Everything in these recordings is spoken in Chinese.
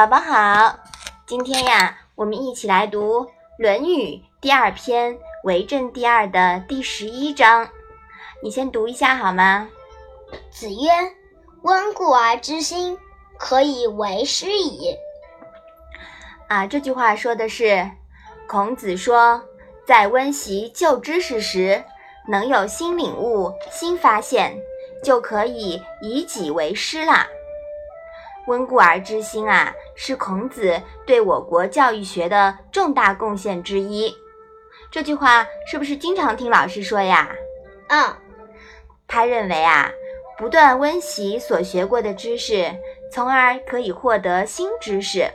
宝宝好，今天呀，我们一起来读《论语》第二篇《为政第二》的第十一章。你先读一下好吗？子曰：“温故而知新，可以为师矣。”啊，这句话说的是，孔子说，在温习旧知识时，能有新领悟、新发现，就可以以己为师啦。温故而知新啊，是孔子对我国教育学的重大贡献之一。这句话是不是经常听老师说呀？嗯，他认为啊，不断温习所学过的知识，从而可以获得新知识。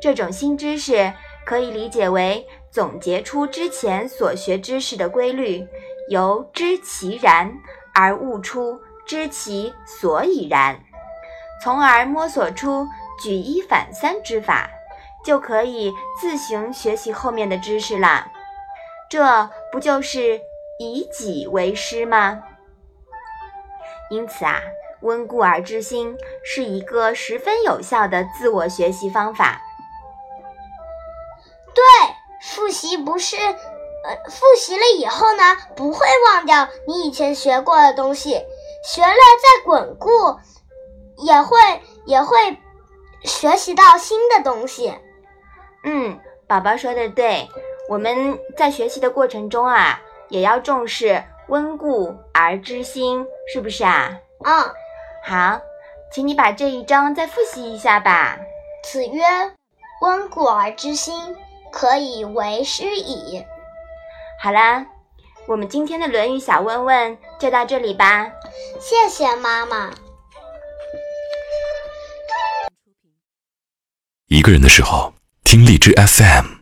这种新知识可以理解为总结出之前所学知识的规律，由知其然而悟出知其所以然。从而摸索出举一反三之法，就可以自行学习后面的知识啦。这不就是以己为师吗？因此啊，温故而知新是一个十分有效的自我学习方法。对，复习不是，呃，复习了以后呢，不会忘掉你以前学过的东西，学了再巩固。也会也会学习到新的东西。嗯，宝宝说的对，我们在学习的过程中啊，也要重视温故而知新，是不是啊？嗯，好，请你把这一章再复习一下吧。子曰：“温故而知新，可以为师矣。”好啦，我们今天的《论语》小问问就到这里吧。谢谢妈妈。一个人的时候，听荔枝 FM。